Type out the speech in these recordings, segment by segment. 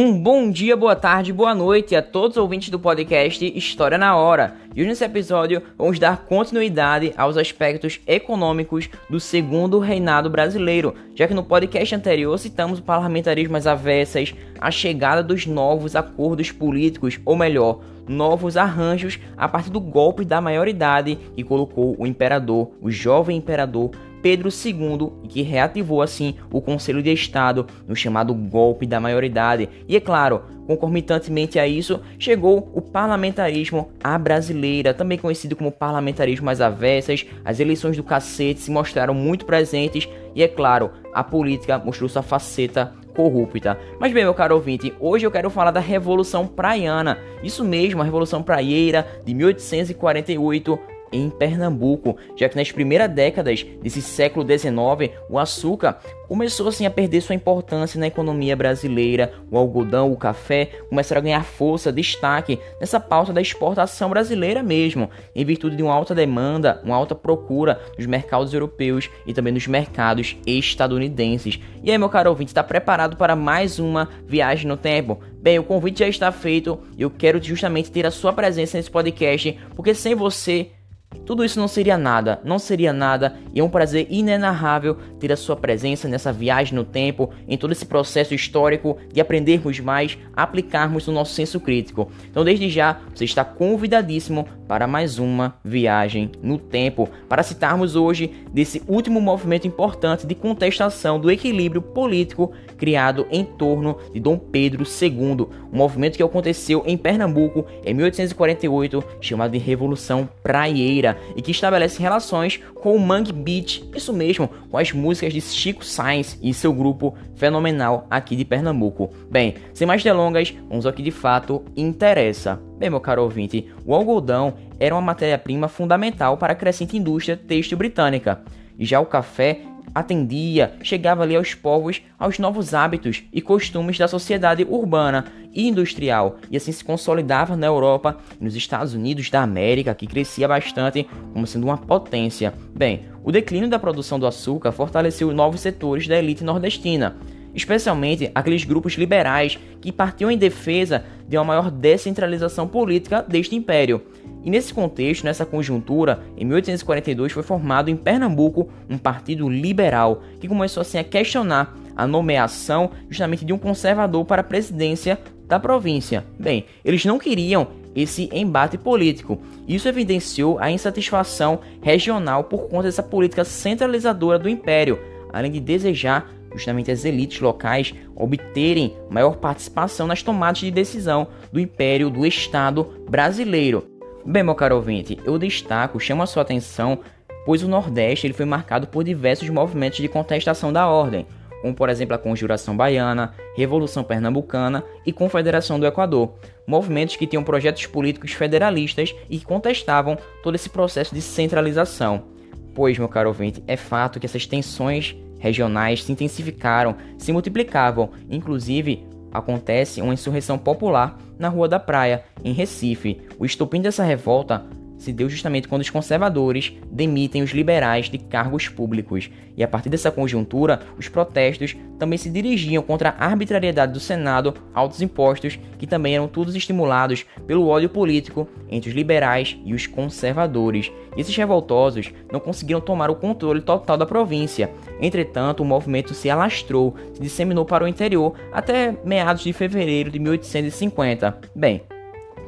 Um bom dia, boa tarde, boa noite a todos os ouvintes do podcast História na Hora. E hoje nesse episódio vamos dar continuidade aos aspectos econômicos do segundo reinado brasileiro, já que no podcast anterior citamos o parlamentarismo às avessas, a chegada dos novos acordos políticos, ou melhor, novos arranjos a partir do golpe da maioridade que colocou o imperador, o jovem imperador Pedro II e que reativou assim o Conselho de Estado no chamado golpe da maioridade. E é claro, concomitantemente a isso, chegou o parlamentarismo à brasileira, também conhecido como parlamentarismo às avessas. As eleições do cacete se mostraram muito presentes e é claro, a política mostrou sua faceta corrupta. Mas bem, meu caro ouvinte, hoje eu quero falar da Revolução Praiana. Isso mesmo, a Revolução Praieira de 1848 em Pernambuco, já que nas primeiras décadas desse século XIX, o açúcar começou assim a perder sua importância na economia brasileira. O algodão, o café começaram a ganhar força, destaque nessa pauta da exportação brasileira mesmo, em virtude de uma alta demanda, uma alta procura nos mercados europeus e também nos mercados estadunidenses. E aí, meu caro ouvinte, está preparado para mais uma viagem no tempo? Bem, o convite já está feito eu quero justamente ter a sua presença nesse podcast, porque sem você tudo isso não seria nada, não seria nada, e é um prazer inenarrável ter a sua presença nessa viagem no tempo, em todo esse processo histórico de aprendermos mais, aplicarmos o nosso senso crítico. Então, desde já, você está convidadíssimo para mais uma viagem no tempo, para citarmos hoje desse último movimento importante de contestação do equilíbrio político criado em torno de Dom Pedro II, um movimento que aconteceu em Pernambuco em 1848, chamado de Revolução Praieira e que estabelece relações com o Mangue Beat, isso mesmo, com as músicas de Chico Sainz e seu grupo fenomenal aqui de Pernambuco. Bem, sem mais delongas, vamos ao que de fato interessa. Bem, meu caro ouvinte, o algodão era uma matéria-prima fundamental para a crescente indústria têxtil britânica. Já o café atendia, chegava ali aos povos aos novos hábitos e costumes da sociedade urbana e industrial, e assim se consolidava na Europa e nos Estados Unidos da América, que crescia bastante como sendo uma potência. Bem, o declínio da produção do açúcar fortaleceu novos setores da elite nordestina, especialmente aqueles grupos liberais que partiam em defesa de uma maior descentralização política deste império. E nesse contexto, nessa conjuntura, em 1842 foi formado em Pernambuco um partido liberal que começou assim a questionar a nomeação justamente de um conservador para a presidência da província. Bem, eles não queriam esse embate político. Isso evidenciou a insatisfação regional por conta dessa política centralizadora do império, além de desejar justamente as elites locais obterem maior participação nas tomadas de decisão do império do Estado brasileiro. Bem, meu caro ouvinte, eu destaco, chamo a sua atenção, pois o Nordeste ele foi marcado por diversos movimentos de contestação da ordem como por exemplo a Conjuração Baiana, Revolução Pernambucana e Confederação do Equador, movimentos que tinham projetos políticos federalistas e que contestavam todo esse processo de centralização. Pois, meu caro ouvinte, é fato que essas tensões regionais se intensificaram, se multiplicavam, inclusive acontece uma insurreição popular na Rua da Praia, em Recife. O estopim dessa revolta se deu justamente quando os conservadores demitem os liberais de cargos públicos. E a partir dessa conjuntura, os protestos também se dirigiam contra a arbitrariedade do Senado, altos impostos, que também eram todos estimulados pelo ódio político entre os liberais e os conservadores. E esses revoltosos não conseguiram tomar o controle total da província. Entretanto, o movimento se alastrou, se disseminou para o interior até meados de fevereiro de 1850. Bem,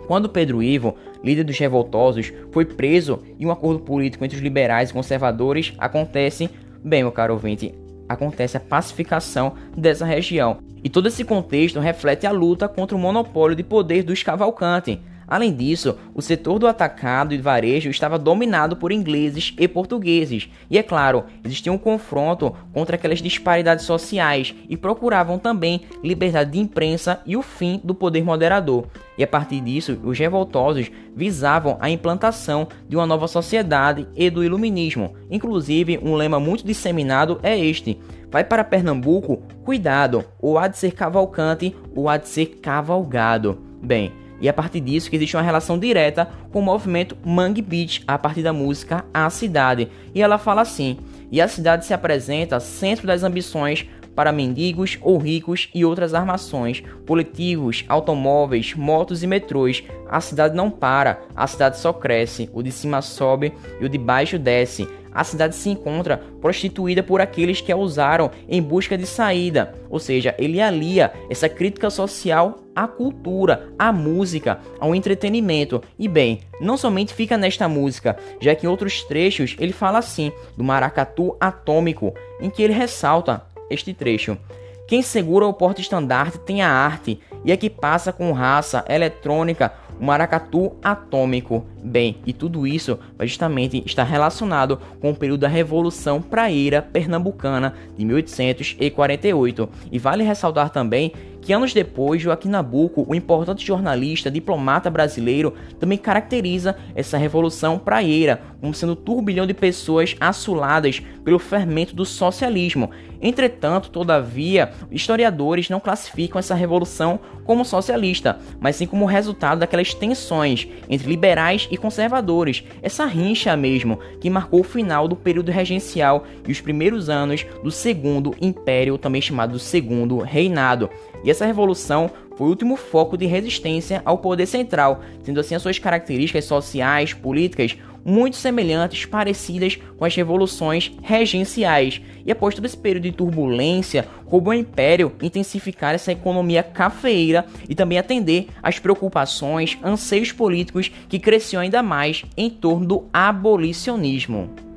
quando Pedro Ivo líder dos revoltosos, foi preso e um acordo político entre os liberais e conservadores acontece, bem, meu caro ouvinte, acontece a pacificação dessa região. E todo esse contexto reflete a luta contra o monopólio de poder dos Cavalcante, Além disso, o setor do atacado e varejo estava dominado por ingleses e portugueses, e é claro, existia um confronto contra aquelas disparidades sociais e procuravam também liberdade de imprensa e o fim do poder moderador. E a partir disso, os revoltosos visavam a implantação de uma nova sociedade e do iluminismo. Inclusive, um lema muito disseminado é este: vai para Pernambuco, cuidado, ou há de ser cavalcante ou há de ser cavalgado. Bem, e é a partir disso que existe uma relação direta com o movimento Mangue Beach a partir da música A Cidade. E ela fala assim: "E a cidade se apresenta centro das ambições para mendigos ou ricos e outras armações, coletivos, automóveis, motos e metrôs. A cidade não para, a cidade só cresce, o de cima sobe e o de baixo desce. A cidade se encontra prostituída por aqueles que a usaram em busca de saída, ou seja, ele alia essa crítica social à cultura, à música, ao entretenimento. E bem, não somente fica nesta música, já que em outros trechos ele fala assim do maracatu atômico, em que ele ressalta este trecho. Quem segura o porta-estandarte tem a arte, e a que passa com raça, eletrônica, o maracatu atômico. Bem, e tudo isso vai justamente estar relacionado com o período da Revolução Praeira Pernambucana de 1848. E vale ressaltar também que anos depois, Joaquim Nabuco, o importante jornalista, diplomata brasileiro, também caracteriza essa revolução praieira como sendo um turbilhão de pessoas assoladas pelo fermento do socialismo. Entretanto, todavia, historiadores não classificam essa revolução como socialista, mas sim como resultado daquelas tensões entre liberais e conservadores, essa rincha mesmo que marcou o final do período regencial e os primeiros anos do Segundo Império, também chamado Segundo Reinado. E essa revolução foi o último foco de resistência ao poder central, sendo assim as suas características sociais, políticas muito semelhantes, parecidas com as revoluções regenciais. E após todo esse período de turbulência, coube ao Império intensificar essa economia cafeeira e também atender às preocupações, anseios políticos que cresciam ainda mais em torno do abolicionismo.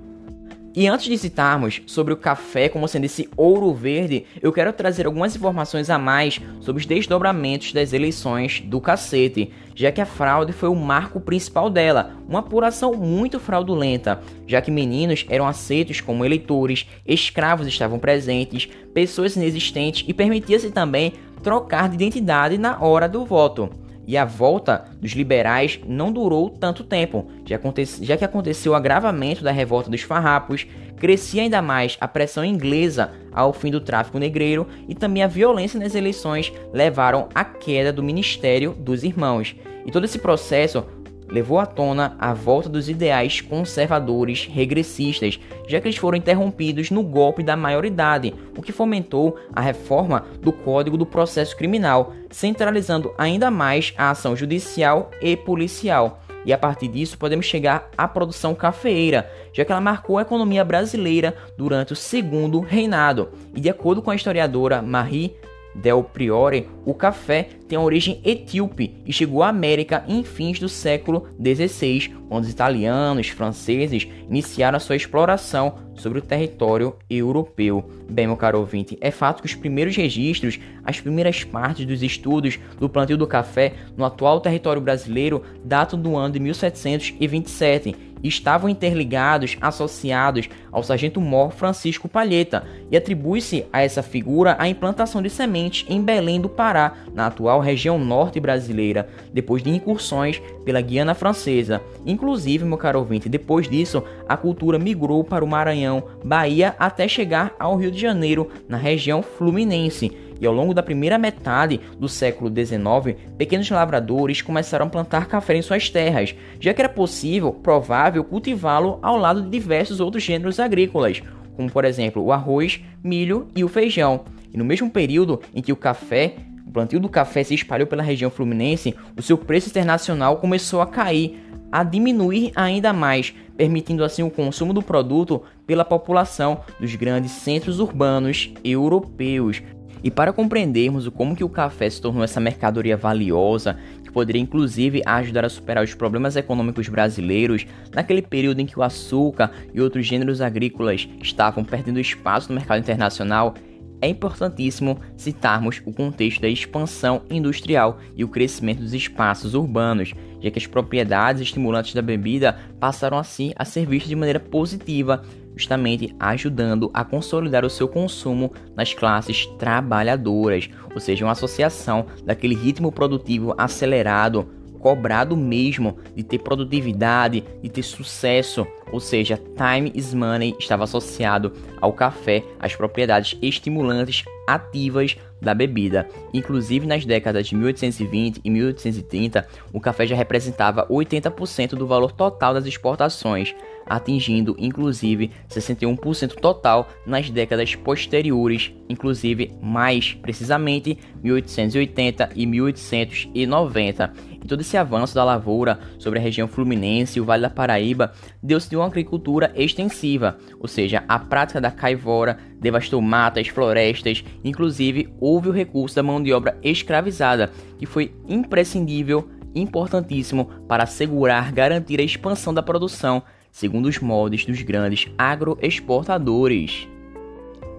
E antes de citarmos sobre o café como sendo esse ouro verde, eu quero trazer algumas informações a mais sobre os desdobramentos das eleições do cacete, já que a fraude foi o marco principal dela, uma apuração muito fraudulenta, já que meninos eram aceitos como eleitores, escravos estavam presentes, pessoas inexistentes e permitia-se também trocar de identidade na hora do voto e a volta dos liberais não durou tanto tempo, já, que aconteceu o agravamento da revolta dos farrapos, crescia ainda mais a pressão inglesa ao fim do tráfico negreiro e também a violência nas eleições levaram à queda do Ministério dos Irmãos. E todo esse processo levou à tona a volta dos ideais conservadores regressistas, já que eles foram interrompidos no golpe da maioridade, o que fomentou a reforma do Código do Processo Criminal, centralizando ainda mais a ação judicial e policial. E a partir disso podemos chegar à produção cafeeira, já que ela marcou a economia brasileira durante o segundo reinado. E de acordo com a historiadora Marie Del Priore, o café tem origem etíope e chegou à América em fins do século XVI, quando os italianos, franceses iniciaram a sua exploração sobre o território europeu. Bem, meu caro ouvinte, é fato que os primeiros registros, as primeiras partes dos estudos do plantio do café no atual território brasileiro datam do ano de 1727 estavam interligados, associados ao sargento-mor Francisco Palheta, e atribui-se a essa figura a implantação de sementes em Belém do Pará, na atual região norte brasileira, depois de incursões pela Guiana Francesa. Inclusive, meu caro ouvinte, depois disso, a cultura migrou para o Maranhão, Bahia, até chegar ao Rio de Janeiro, na região fluminense e ao longo da primeira metade do século XIX, pequenos lavradores começaram a plantar café em suas terras, já que era possível, provável, cultivá-lo ao lado de diversos outros gêneros agrícolas, como por exemplo o arroz, milho e o feijão. E no mesmo período em que o café o plantio do café se espalhou pela região fluminense, o seu preço internacional começou a cair, a diminuir ainda mais, permitindo assim o consumo do produto pela população dos grandes centros urbanos europeus. E para compreendermos o como que o café se tornou essa mercadoria valiosa, que poderia inclusive ajudar a superar os problemas econômicos brasileiros, naquele período em que o açúcar e outros gêneros agrícolas estavam perdendo espaço no mercado internacional, é importantíssimo citarmos o contexto da expansão industrial e o crescimento dos espaços urbanos, já que as propriedades estimulantes da bebida passaram assim a ser vistas de maneira positiva justamente ajudando a consolidar o seu consumo nas classes trabalhadoras, ou seja, uma associação daquele ritmo produtivo acelerado, cobrado mesmo de ter produtividade, de ter sucesso, ou seja, time is money estava associado ao café, às propriedades estimulantes ativas da bebida. Inclusive nas décadas de 1820 e 1830, o café já representava 80% do valor total das exportações. Atingindo inclusive 61% total nas décadas posteriores, inclusive mais precisamente 1880 e 1890. E todo esse avanço da lavoura sobre a região fluminense e o Vale da Paraíba deu-se de uma agricultura extensiva, ou seja, a prática da caivora devastou matas, florestas, inclusive houve o recurso da mão de obra escravizada, que foi imprescindível importantíssimo para assegurar garantir a expansão da produção, segundo os moldes dos grandes agroexportadores.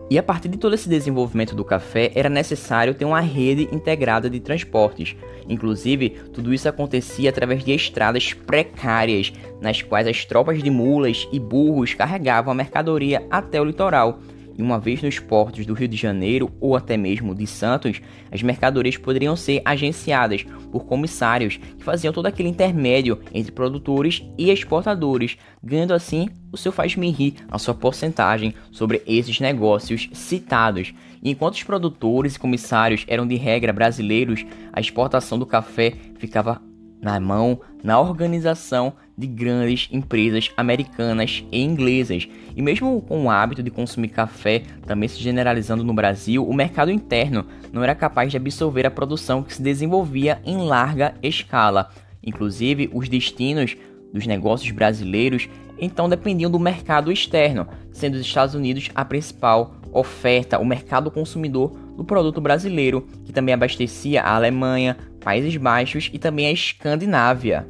E a partir de todo esse desenvolvimento do café, era necessário ter uma rede integrada de transportes. Inclusive, tudo isso acontecia através de estradas precárias, nas quais as tropas de mulas e burros carregavam a mercadoria até o litoral e uma vez nos portos do Rio de Janeiro ou até mesmo de Santos, as mercadorias poderiam ser agenciadas por comissários que faziam todo aquele intermédio entre produtores e exportadores, ganhando assim o seu faz-me rir, a sua porcentagem sobre esses negócios citados. E enquanto os produtores e comissários eram de regra brasileiros, a exportação do café ficava na mão, na organização de grandes empresas americanas e inglesas. E mesmo com o hábito de consumir café também se generalizando no Brasil, o mercado interno não era capaz de absorver a produção que se desenvolvia em larga escala. Inclusive, os destinos dos negócios brasileiros então dependiam do mercado externo, sendo os Estados Unidos a principal oferta, o mercado consumidor do produto brasileiro, que também abastecia a Alemanha, Países Baixos e também a Escandinávia.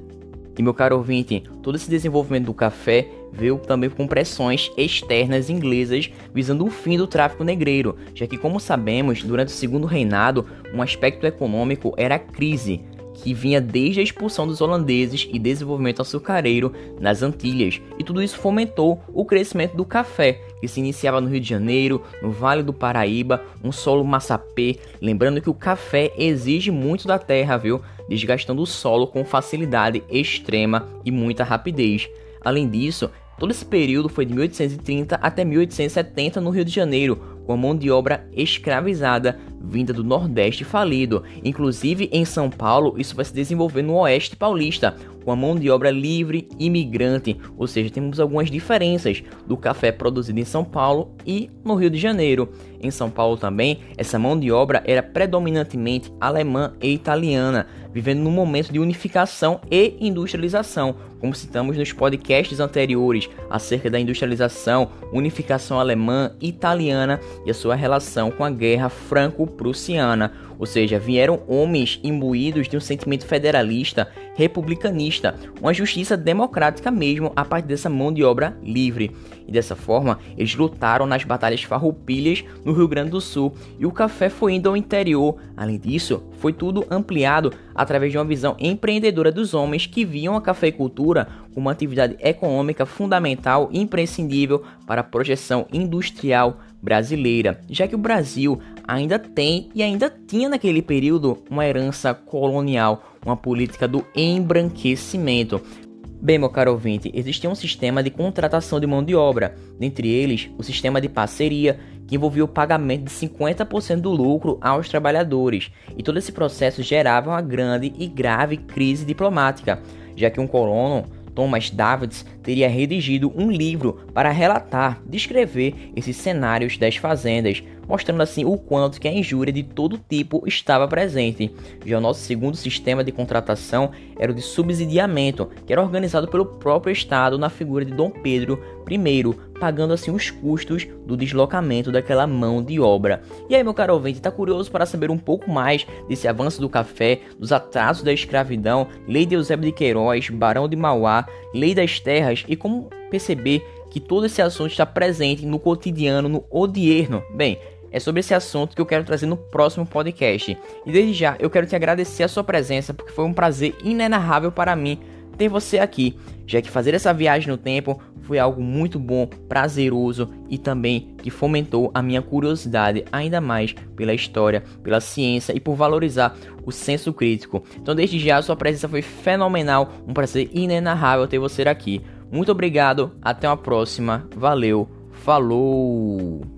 E meu caro ouvinte, todo esse desenvolvimento do café veio também com pressões externas inglesas visando o fim do tráfico negreiro, já que, como sabemos, durante o segundo reinado, um aspecto econômico era a crise, que vinha desde a expulsão dos holandeses e desenvolvimento açucareiro nas Antilhas, e tudo isso fomentou o crescimento do café, que se iniciava no Rio de Janeiro, no Vale do Paraíba, um solo massapê, lembrando que o café exige muito da terra, viu? Desgastando o solo com facilidade extrema e muita rapidez. Além disso, todo esse período foi de 1830 até 1870 no Rio de Janeiro, com a mão de obra escravizada vinda do Nordeste falido. Inclusive em São Paulo, isso vai se desenvolver no Oeste paulista, com a mão de obra livre imigrante, ou seja, temos algumas diferenças do café produzido em São Paulo e no Rio de Janeiro. Em São Paulo também, essa mão de obra era predominantemente alemã e italiana, vivendo num momento de unificação e industrialização, como citamos nos podcasts anteriores acerca da industrialização, unificação alemã italiana e a sua relação com a guerra franco-prussiana ou seja, vieram homens imbuídos de um sentimento federalista, republicanista, uma justiça democrática mesmo a partir dessa mão de obra livre. E dessa forma, eles lutaram nas batalhas farroupilhas no Rio Grande do Sul e o café foi indo ao interior. Além disso, foi tudo ampliado através de uma visão empreendedora dos homens que viam a cafeicultura como uma atividade econômica fundamental e imprescindível para a projeção industrial brasileira, já que o Brasil ainda tem e ainda tinha naquele período uma herança colonial, uma política do embranquecimento. Bem, meu caro ouvinte, existia um sistema de contratação de mão de obra, dentre eles o sistema de parceria, que envolvia o pagamento de 50% do lucro aos trabalhadores, e todo esse processo gerava uma grande e grave crise diplomática, já que um colono Thomas Davids teria redigido um livro para relatar, descrever esses cenários das fazendas, mostrando assim o quanto que a injúria de todo tipo estava presente. Já o nosso segundo sistema de contratação era o de subsidiamento, que era organizado pelo próprio Estado na figura de Dom Pedro I, pagando assim os custos do deslocamento daquela mão de obra. E aí, meu caro ouvinte, está curioso para saber um pouco mais desse avanço do café, dos atrasos da escravidão, Lei de Eusébio de Queiroz, Barão de Mauá, Lei das Terras e como perceber que todo esse assunto está presente no cotidiano, no odierno? Bem, é sobre esse assunto que eu quero trazer no próximo podcast. E desde já eu quero te agradecer a sua presença, porque foi um prazer inenarrável para mim ter você aqui, já que fazer essa viagem no tempo foi algo muito bom, prazeroso e também que fomentou a minha curiosidade ainda mais pela história, pela ciência e por valorizar o senso crítico. Então, desde já, sua presença foi fenomenal, um prazer inenarrável ter você aqui. Muito obrigado, até uma próxima, valeu, falou!